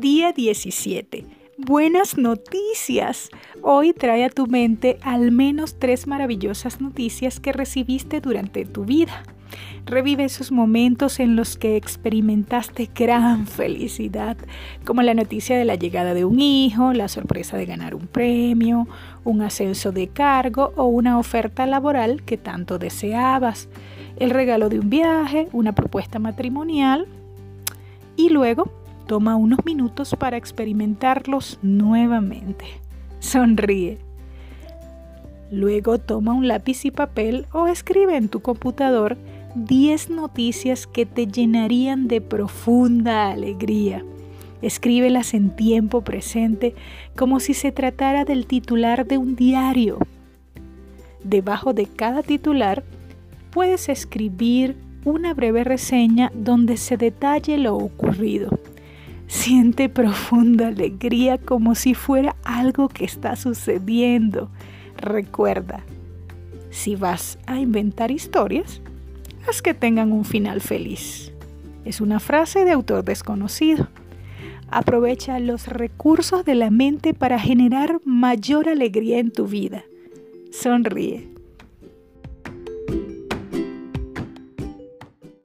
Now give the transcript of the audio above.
Día 17. Buenas noticias. Hoy trae a tu mente al menos tres maravillosas noticias que recibiste durante tu vida. Revive esos momentos en los que experimentaste gran felicidad, como la noticia de la llegada de un hijo, la sorpresa de ganar un premio, un ascenso de cargo o una oferta laboral que tanto deseabas, el regalo de un viaje, una propuesta matrimonial y luego Toma unos minutos para experimentarlos nuevamente. Sonríe. Luego toma un lápiz y papel o escribe en tu computador 10 noticias que te llenarían de profunda alegría. Escríbelas en tiempo presente como si se tratara del titular de un diario. Debajo de cada titular puedes escribir una breve reseña donde se detalle lo ocurrido. Siente profunda alegría como si fuera algo que está sucediendo. Recuerda, si vas a inventar historias, haz que tengan un final feliz. Es una frase de autor desconocido. Aprovecha los recursos de la mente para generar mayor alegría en tu vida. Sonríe.